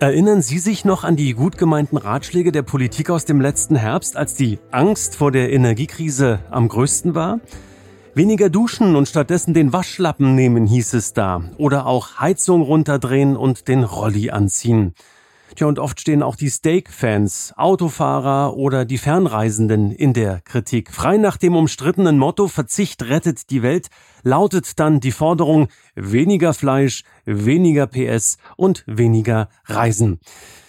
Erinnern Sie sich noch an die gut gemeinten Ratschläge der Politik aus dem letzten Herbst, als die Angst vor der Energiekrise am größten war? Weniger duschen und stattdessen den Waschlappen nehmen, hieß es da. Oder auch Heizung runterdrehen und den Rolli anziehen. Tja, und oft stehen auch die Steak-Fans, Autofahrer oder die Fernreisenden in der Kritik. Frei nach dem umstrittenen Motto Verzicht rettet die Welt lautet dann die Forderung weniger Fleisch, weniger PS und weniger Reisen.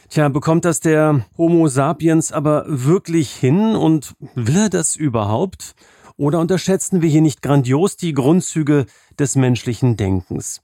Tja, bekommt das der Homo sapiens aber wirklich hin und will er das überhaupt? Oder unterschätzen wir hier nicht grandios die Grundzüge des menschlichen Denkens?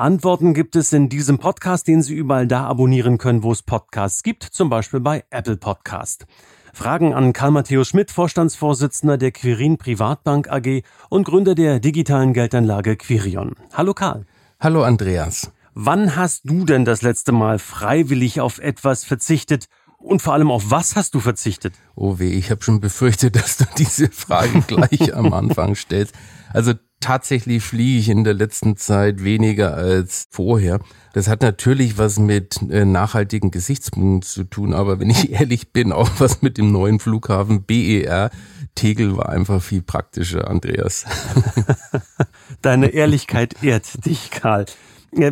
Antworten gibt es in diesem Podcast, den Sie überall da abonnieren können, wo es Podcasts gibt, zum Beispiel bei Apple Podcast. Fragen an Karl Matthäus Schmidt, Vorstandsvorsitzender der Quirin Privatbank AG und Gründer der digitalen Geldanlage Quirion. Hallo Karl. Hallo Andreas. Wann hast du denn das letzte Mal freiwillig auf etwas verzichtet und vor allem auf was hast du verzichtet? Oh weh, ich habe schon befürchtet, dass du diese Frage gleich am Anfang stellst. Also tatsächlich fliege ich in der letzten Zeit weniger als vorher. Das hat natürlich was mit äh, nachhaltigen Gesichtspunkten zu tun, aber wenn ich ehrlich bin, auch was mit dem neuen Flughafen BER. Tegel war einfach viel praktischer, Andreas. Deine Ehrlichkeit ehrt dich, Karl.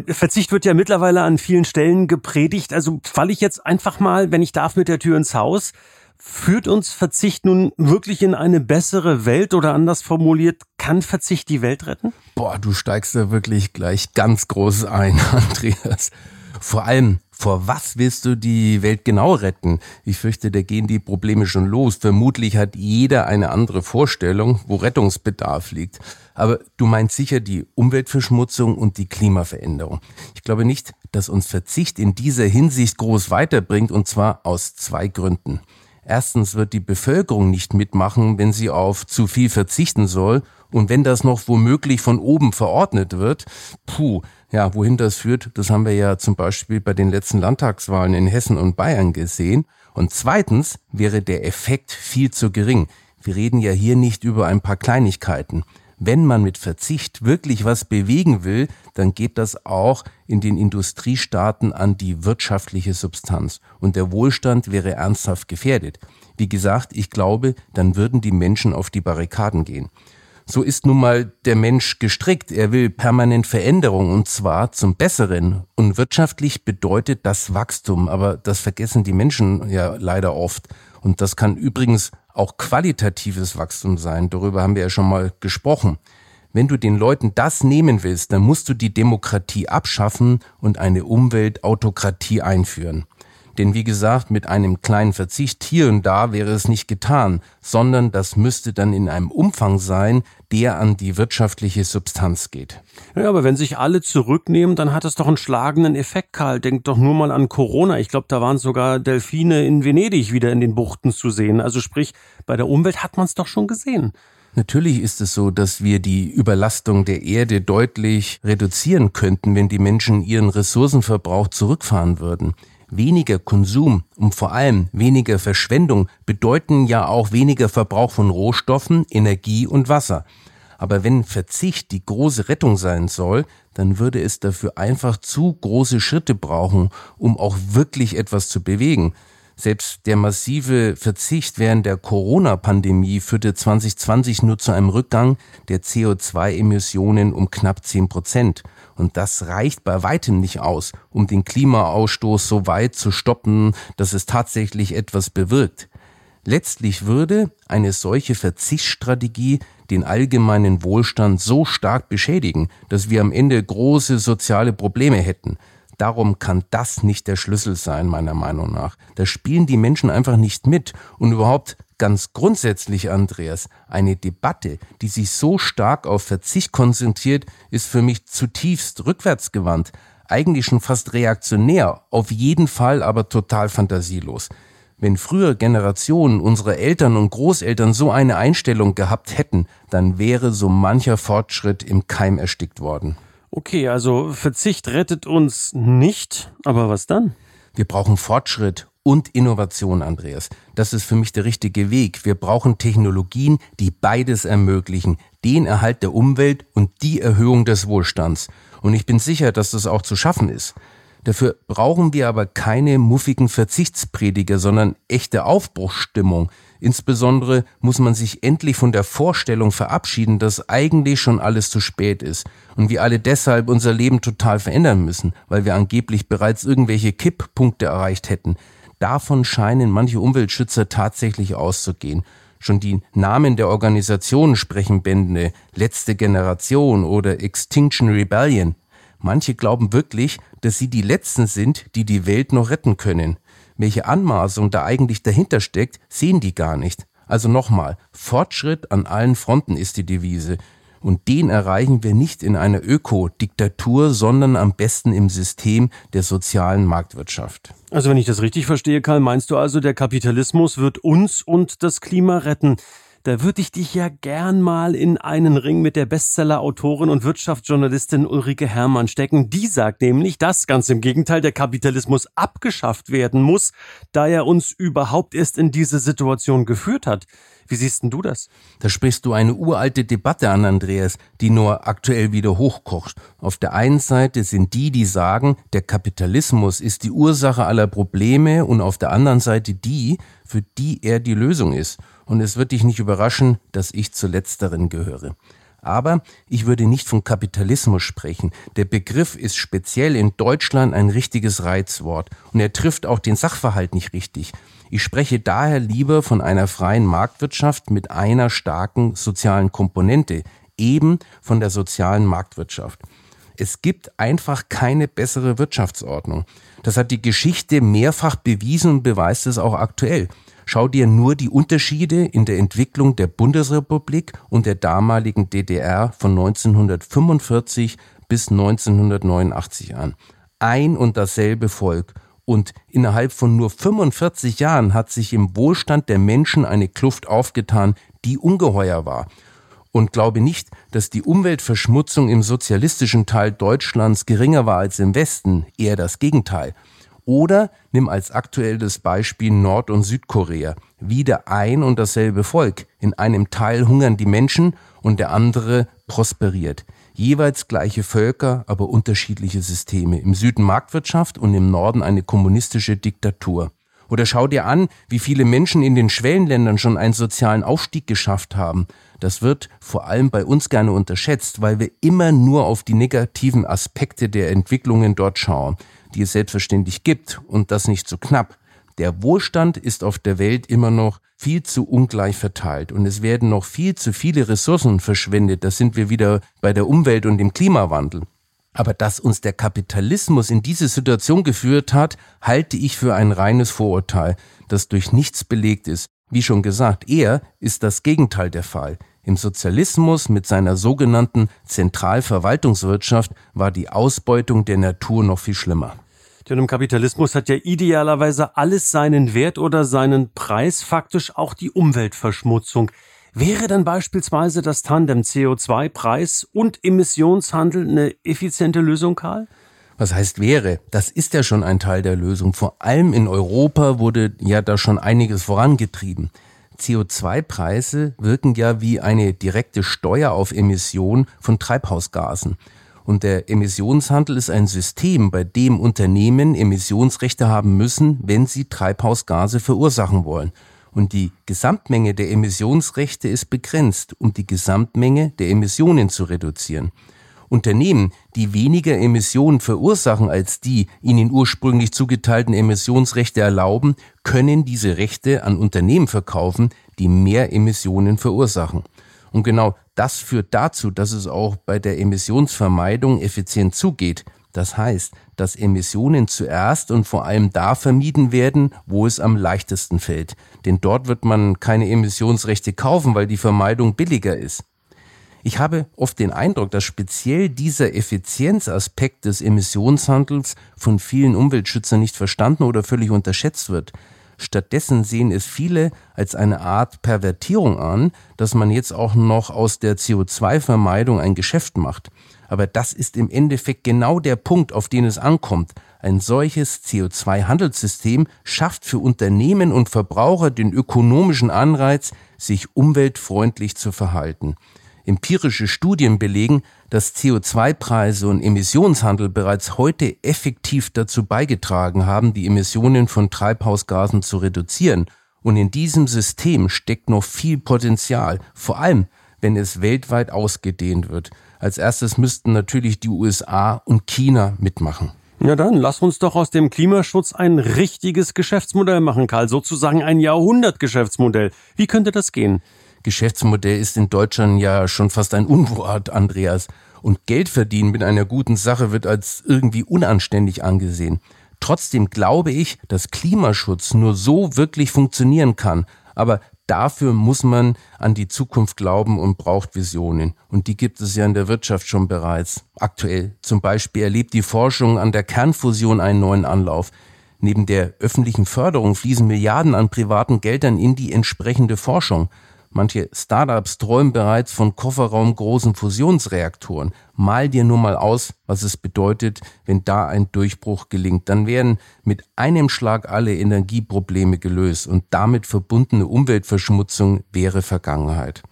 Verzicht wird ja mittlerweile an vielen Stellen gepredigt. Also falle ich jetzt einfach mal, wenn ich darf, mit der Tür ins Haus. Führt uns Verzicht nun wirklich in eine bessere Welt oder anders formuliert, kann Verzicht die Welt retten? Boah, du steigst da wirklich gleich ganz groß ein, Andreas. Vor allem, vor was willst du die Welt genau retten? Ich fürchte, da gehen die Probleme schon los. Vermutlich hat jeder eine andere Vorstellung, wo Rettungsbedarf liegt. Aber du meinst sicher die Umweltverschmutzung und die Klimaveränderung. Ich glaube nicht, dass uns Verzicht in dieser Hinsicht groß weiterbringt, und zwar aus zwei Gründen. Erstens wird die Bevölkerung nicht mitmachen, wenn sie auf zu viel verzichten soll. Und wenn das noch womöglich von oben verordnet wird, puh, ja, wohin das führt, das haben wir ja zum Beispiel bei den letzten Landtagswahlen in Hessen und Bayern gesehen. Und zweitens wäre der Effekt viel zu gering. Wir reden ja hier nicht über ein paar Kleinigkeiten wenn man mit Verzicht wirklich was bewegen will, dann geht das auch in den Industriestaaten an die wirtschaftliche Substanz. Und der Wohlstand wäre ernsthaft gefährdet. Wie gesagt, ich glaube, dann würden die Menschen auf die Barrikaden gehen. So ist nun mal der Mensch gestrickt. Er will permanent Veränderung und zwar zum Besseren. Und wirtschaftlich bedeutet das Wachstum, aber das vergessen die Menschen ja leider oft. Und das kann übrigens auch qualitatives Wachstum sein. Darüber haben wir ja schon mal gesprochen. Wenn du den Leuten das nehmen willst, dann musst du die Demokratie abschaffen und eine Umweltautokratie einführen. Denn wie gesagt, mit einem kleinen Verzicht hier und da wäre es nicht getan, sondern das müsste dann in einem Umfang sein, der an die wirtschaftliche Substanz geht. Ja, aber wenn sich alle zurücknehmen, dann hat es doch einen schlagenden Effekt, Karl. Denk doch nur mal an Corona. Ich glaube, da waren sogar Delfine in Venedig wieder in den Buchten zu sehen. Also sprich, bei der Umwelt hat man es doch schon gesehen. Natürlich ist es so, dass wir die Überlastung der Erde deutlich reduzieren könnten, wenn die Menschen ihren Ressourcenverbrauch zurückfahren würden. Weniger Konsum und vor allem weniger Verschwendung bedeuten ja auch weniger Verbrauch von Rohstoffen, Energie und Wasser. Aber wenn Verzicht die große Rettung sein soll, dann würde es dafür einfach zu große Schritte brauchen, um auch wirklich etwas zu bewegen. Selbst der massive Verzicht während der Corona-Pandemie führte 2020 nur zu einem Rückgang der CO2-Emissionen um knapp 10 Prozent. Und das reicht bei weitem nicht aus, um den Klimaausstoß so weit zu stoppen, dass es tatsächlich etwas bewirkt. Letztlich würde eine solche Verzichtsstrategie den allgemeinen Wohlstand so stark beschädigen, dass wir am Ende große soziale Probleme hätten. Darum kann das nicht der Schlüssel sein, meiner Meinung nach. Da spielen die Menschen einfach nicht mit. Und überhaupt ganz grundsätzlich, Andreas, eine Debatte, die sich so stark auf Verzicht konzentriert, ist für mich zutiefst rückwärtsgewandt. Eigentlich schon fast reaktionär, auf jeden Fall aber total fantasielos. Wenn früher Generationen unserer Eltern und Großeltern so eine Einstellung gehabt hätten, dann wäre so mancher Fortschritt im Keim erstickt worden. Okay, also Verzicht rettet uns nicht, aber was dann? Wir brauchen Fortschritt und Innovation, Andreas. Das ist für mich der richtige Weg. Wir brauchen Technologien, die beides ermöglichen. Den Erhalt der Umwelt und die Erhöhung des Wohlstands. Und ich bin sicher, dass das auch zu schaffen ist. Dafür brauchen wir aber keine muffigen Verzichtsprediger, sondern echte Aufbruchsstimmung. Insbesondere muss man sich endlich von der Vorstellung verabschieden, dass eigentlich schon alles zu spät ist und wir alle deshalb unser Leben total verändern müssen, weil wir angeblich bereits irgendwelche Kipppunkte erreicht hätten. Davon scheinen manche Umweltschützer tatsächlich auszugehen. Schon die Namen der Organisationen sprechen Bände, letzte Generation oder Extinction Rebellion. Manche glauben wirklich, dass sie die Letzten sind, die die Welt noch retten können. Welche Anmaßung da eigentlich dahinter steckt, sehen die gar nicht. Also nochmal, Fortschritt an allen Fronten ist die Devise. Und den erreichen wir nicht in einer Ökodiktatur, sondern am besten im System der sozialen Marktwirtschaft. Also wenn ich das richtig verstehe, Karl, meinst du also, der Kapitalismus wird uns und das Klima retten? Da würde ich dich ja gern mal in einen Ring mit der Bestseller-Autorin und Wirtschaftsjournalistin Ulrike Herrmann stecken. Die sagt nämlich, dass ganz im Gegenteil der Kapitalismus abgeschafft werden muss, da er uns überhaupt erst in diese Situation geführt hat. Wie siehst denn du das? Da sprichst du eine uralte Debatte an, Andreas, die nur aktuell wieder hochkocht. Auf der einen Seite sind die, die sagen, der Kapitalismus ist die Ursache aller Probleme und auf der anderen Seite die, für die er die Lösung ist. Und es wird dich nicht überraschen, dass ich zu letzteren gehöre. Aber ich würde nicht von Kapitalismus sprechen. Der Begriff ist speziell in Deutschland ein richtiges Reizwort und er trifft auch den Sachverhalt nicht richtig. Ich spreche daher lieber von einer freien Marktwirtschaft mit einer starken sozialen Komponente, eben von der sozialen Marktwirtschaft. Es gibt einfach keine bessere Wirtschaftsordnung. Das hat die Geschichte mehrfach bewiesen und beweist es auch aktuell. Schau dir nur die Unterschiede in der Entwicklung der Bundesrepublik und der damaligen DDR von 1945 bis 1989 an. Ein und dasselbe Volk und innerhalb von nur 45 Jahren hat sich im Wohlstand der Menschen eine Kluft aufgetan, die ungeheuer war. Und glaube nicht, dass die Umweltverschmutzung im sozialistischen Teil Deutschlands geringer war als im Westen, eher das Gegenteil. Oder nimm als aktuelles Beispiel Nord- und Südkorea. Wieder ein und dasselbe Volk. In einem Teil hungern die Menschen und der andere prosperiert. Jeweils gleiche Völker, aber unterschiedliche Systeme. Im Süden Marktwirtschaft und im Norden eine kommunistische Diktatur. Oder schau dir an, wie viele Menschen in den Schwellenländern schon einen sozialen Aufstieg geschafft haben. Das wird vor allem bei uns gerne unterschätzt, weil wir immer nur auf die negativen Aspekte der Entwicklungen dort schauen, die es selbstverständlich gibt und das nicht so knapp. Der Wohlstand ist auf der Welt immer noch viel zu ungleich verteilt und es werden noch viel zu viele Ressourcen verschwendet. Da sind wir wieder bei der Umwelt und dem Klimawandel. Aber dass uns der Kapitalismus in diese Situation geführt hat, halte ich für ein reines Vorurteil, das durch nichts belegt ist. Wie schon gesagt, eher ist das Gegenteil der Fall. Im Sozialismus mit seiner sogenannten Zentralverwaltungswirtschaft war die Ausbeutung der Natur noch viel schlimmer. Denn im Kapitalismus hat ja idealerweise alles seinen Wert oder seinen Preis, faktisch auch die Umweltverschmutzung. Wäre dann beispielsweise das Tandem CO2-Preis und Emissionshandel eine effiziente Lösung, Karl? Was heißt wäre? Das ist ja schon ein Teil der Lösung. Vor allem in Europa wurde ja da schon einiges vorangetrieben. CO2-Preise wirken ja wie eine direkte Steuer auf Emissionen von Treibhausgasen. Und der Emissionshandel ist ein System, bei dem Unternehmen Emissionsrechte haben müssen, wenn sie Treibhausgase verursachen wollen. Und die Gesamtmenge der Emissionsrechte ist begrenzt, um die Gesamtmenge der Emissionen zu reduzieren. Unternehmen, die weniger Emissionen verursachen als die ihnen ursprünglich zugeteilten Emissionsrechte erlauben, können diese Rechte an Unternehmen verkaufen, die mehr Emissionen verursachen. Und genau das führt dazu, dass es auch bei der Emissionsvermeidung effizient zugeht. Das heißt, dass Emissionen zuerst und vor allem da vermieden werden, wo es am leichtesten fällt. Denn dort wird man keine Emissionsrechte kaufen, weil die Vermeidung billiger ist. Ich habe oft den Eindruck, dass speziell dieser Effizienzaspekt des Emissionshandels von vielen Umweltschützern nicht verstanden oder völlig unterschätzt wird. Stattdessen sehen es viele als eine Art Pervertierung an, dass man jetzt auch noch aus der CO2-Vermeidung ein Geschäft macht. Aber das ist im Endeffekt genau der Punkt, auf den es ankommt. Ein solches CO2-Handelssystem schafft für Unternehmen und Verbraucher den ökonomischen Anreiz, sich umweltfreundlich zu verhalten. Empirische Studien belegen, dass CO2-Preise und Emissionshandel bereits heute effektiv dazu beigetragen haben, die Emissionen von Treibhausgasen zu reduzieren. Und in diesem System steckt noch viel Potenzial, vor allem wenn es weltweit ausgedehnt wird. Als erstes müssten natürlich die USA und China mitmachen. Ja dann, lass uns doch aus dem Klimaschutz ein richtiges Geschäftsmodell machen, Karl, sozusagen ein Jahrhundertgeschäftsmodell. Wie könnte das gehen? Geschäftsmodell ist in Deutschland ja schon fast ein Unwort, Andreas. Und Geld verdienen mit einer guten Sache wird als irgendwie unanständig angesehen. Trotzdem glaube ich, dass Klimaschutz nur so wirklich funktionieren kann. Aber dafür muss man an die Zukunft glauben und braucht Visionen. Und die gibt es ja in der Wirtschaft schon bereits. Aktuell zum Beispiel erlebt die Forschung an der Kernfusion einen neuen Anlauf. Neben der öffentlichen Förderung fließen Milliarden an privaten Geldern in die entsprechende Forschung. Manche Startups träumen bereits von kofferraumgroßen Fusionsreaktoren. Mal dir nur mal aus, was es bedeutet, wenn da ein Durchbruch gelingt. Dann werden mit einem Schlag alle Energieprobleme gelöst und damit verbundene Umweltverschmutzung wäre Vergangenheit.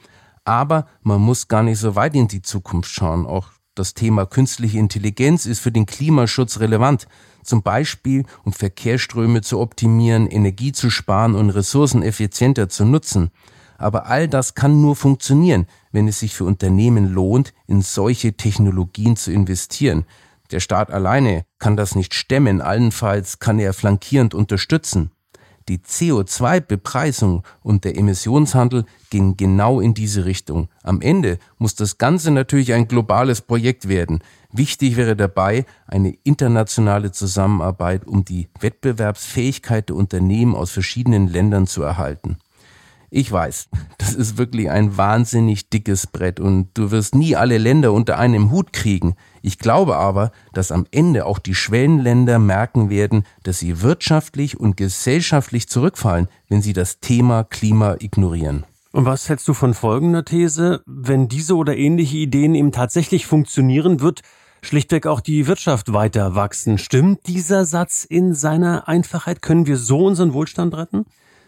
Aber man muss gar nicht so weit in die Zukunft schauen. Auch das Thema künstliche Intelligenz ist für den Klimaschutz relevant. Zum Beispiel, um Verkehrsströme zu optimieren, Energie zu sparen und Ressourcen effizienter zu nutzen. Aber all das kann nur funktionieren, wenn es sich für Unternehmen lohnt, in solche Technologien zu investieren. Der Staat alleine kann das nicht stemmen, allenfalls kann er flankierend unterstützen. Die CO2-Bepreisung und der Emissionshandel gingen genau in diese Richtung. Am Ende muss das Ganze natürlich ein globales Projekt werden. Wichtig wäre dabei eine internationale Zusammenarbeit, um die Wettbewerbsfähigkeit der Unternehmen aus verschiedenen Ländern zu erhalten. Ich weiß, das ist wirklich ein wahnsinnig dickes Brett und du wirst nie alle Länder unter einem Hut kriegen. Ich glaube aber, dass am Ende auch die Schwellenländer merken werden, dass sie wirtschaftlich und gesellschaftlich zurückfallen, wenn sie das Thema Klima ignorieren. Und was hältst du von folgender These? Wenn diese oder ähnliche Ideen eben tatsächlich funktionieren, wird schlichtweg auch die Wirtschaft weiter wachsen. Stimmt dieser Satz in seiner Einfachheit? Können wir so unseren Wohlstand retten?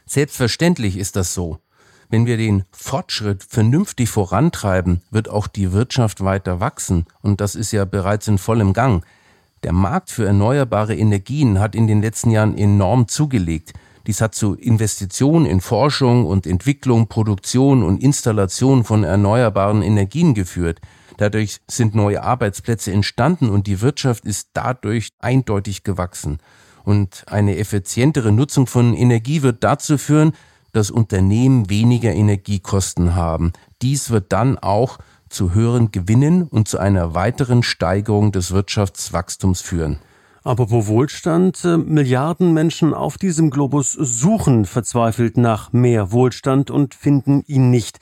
Selbstverständlich ist das so. Wenn wir den Fortschritt vernünftig vorantreiben, wird auch die Wirtschaft weiter wachsen, und das ist ja bereits in vollem Gang. Der Markt für erneuerbare Energien hat in den letzten Jahren enorm zugelegt. Dies hat zu Investitionen in Forschung und Entwicklung, Produktion und Installation von erneuerbaren Energien geführt. Dadurch sind neue Arbeitsplätze entstanden und die Wirtschaft ist dadurch eindeutig gewachsen. Und eine effizientere Nutzung von Energie wird dazu führen, dass Unternehmen weniger Energiekosten haben. Dies wird dann auch zu höheren Gewinnen und zu einer weiteren Steigerung des Wirtschaftswachstums führen. Apropos Wohlstand, äh, Milliarden Menschen auf diesem Globus suchen verzweifelt nach mehr Wohlstand und finden ihn nicht.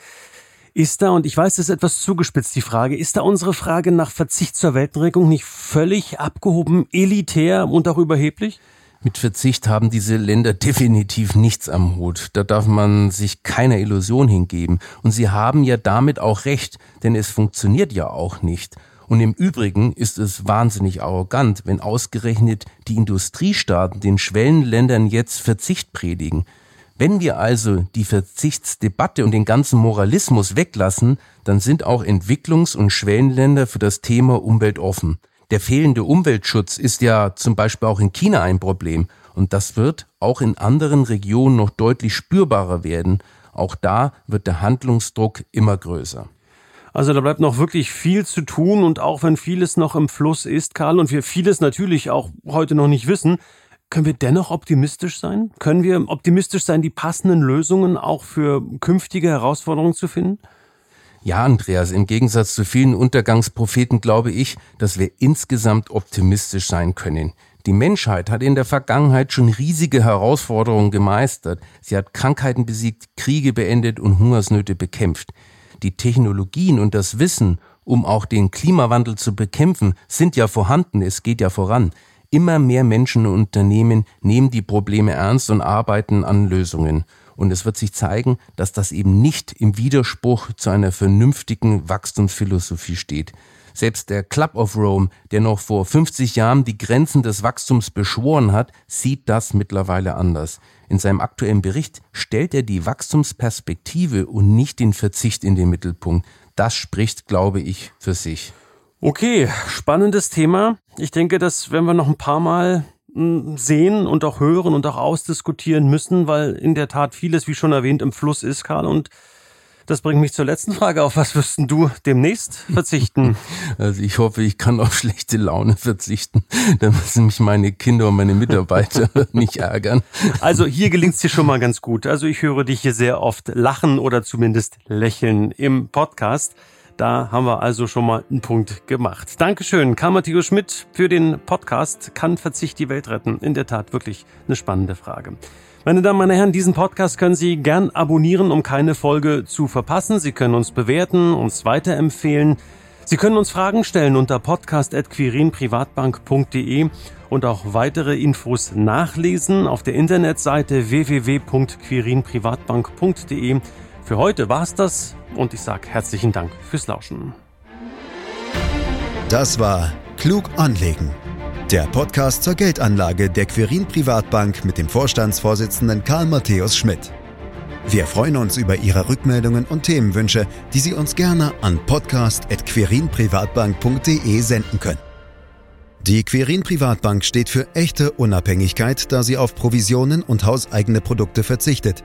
Ist da, und ich weiß, das ist etwas zugespitzt, die Frage, ist da unsere Frage nach Verzicht zur Weltenregung nicht völlig abgehoben, elitär und auch überheblich? Mit Verzicht haben diese Länder definitiv nichts am Hut. Da darf man sich keiner Illusion hingeben. Und sie haben ja damit auch recht, denn es funktioniert ja auch nicht. Und im Übrigen ist es wahnsinnig arrogant, wenn ausgerechnet die Industriestaaten den Schwellenländern jetzt Verzicht predigen. Wenn wir also die Verzichtsdebatte und den ganzen Moralismus weglassen, dann sind auch Entwicklungs- und Schwellenländer für das Thema Umwelt offen. Der fehlende Umweltschutz ist ja zum Beispiel auch in China ein Problem und das wird auch in anderen Regionen noch deutlich spürbarer werden. Auch da wird der Handlungsdruck immer größer. Also da bleibt noch wirklich viel zu tun und auch wenn vieles noch im Fluss ist, Karl, und wir vieles natürlich auch heute noch nicht wissen, können wir dennoch optimistisch sein? Können wir optimistisch sein, die passenden Lösungen auch für künftige Herausforderungen zu finden? Ja, Andreas, im Gegensatz zu vielen Untergangspropheten glaube ich, dass wir insgesamt optimistisch sein können. Die Menschheit hat in der Vergangenheit schon riesige Herausforderungen gemeistert. Sie hat Krankheiten besiegt, Kriege beendet und Hungersnöte bekämpft. Die Technologien und das Wissen, um auch den Klimawandel zu bekämpfen, sind ja vorhanden, es geht ja voran. Immer mehr Menschen und Unternehmen nehmen die Probleme ernst und arbeiten an Lösungen. Und es wird sich zeigen, dass das eben nicht im Widerspruch zu einer vernünftigen Wachstumsphilosophie steht. Selbst der Club of Rome, der noch vor 50 Jahren die Grenzen des Wachstums beschworen hat, sieht das mittlerweile anders. In seinem aktuellen Bericht stellt er die Wachstumsperspektive und nicht den Verzicht in den Mittelpunkt. Das spricht, glaube ich, für sich. Okay, spannendes Thema. Ich denke, das werden wir noch ein paar Mal hm, sehen und auch hören und auch ausdiskutieren müssen, weil in der Tat vieles, wie schon erwähnt, im Fluss ist, Karl. Und das bringt mich zur letzten Frage. Auf was wirst du demnächst verzichten? Also ich hoffe, ich kann auf schlechte Laune verzichten. Da müssen mich meine Kinder und meine Mitarbeiter nicht ärgern. Also hier gelingt es dir schon mal ganz gut. Also ich höre dich hier sehr oft lachen oder zumindest lächeln im Podcast. Da haben wir also schon mal einen Punkt gemacht. Dankeschön, Karl Matthäus Schmidt, für den Podcast Kann Verzicht die Welt retten? In der Tat wirklich eine spannende Frage. Meine Damen, meine Herren, diesen Podcast können Sie gern abonnieren, um keine Folge zu verpassen. Sie können uns bewerten, uns weiterempfehlen. Sie können uns Fragen stellen unter podcast.quirinprivatbank.de und auch weitere Infos nachlesen auf der Internetseite www.quirinprivatbank.de. Für heute war's das und ich sage herzlichen Dank fürs Lauschen. Das war Klug anlegen der Podcast zur Geldanlage der Quirin Privatbank mit dem Vorstandsvorsitzenden Karl Matthäus Schmidt. Wir freuen uns über Ihre Rückmeldungen und Themenwünsche, die Sie uns gerne an podcast.querinprivatbank.de senden können. Die Quirin Privatbank steht für echte Unabhängigkeit, da sie auf Provisionen und hauseigene Produkte verzichtet.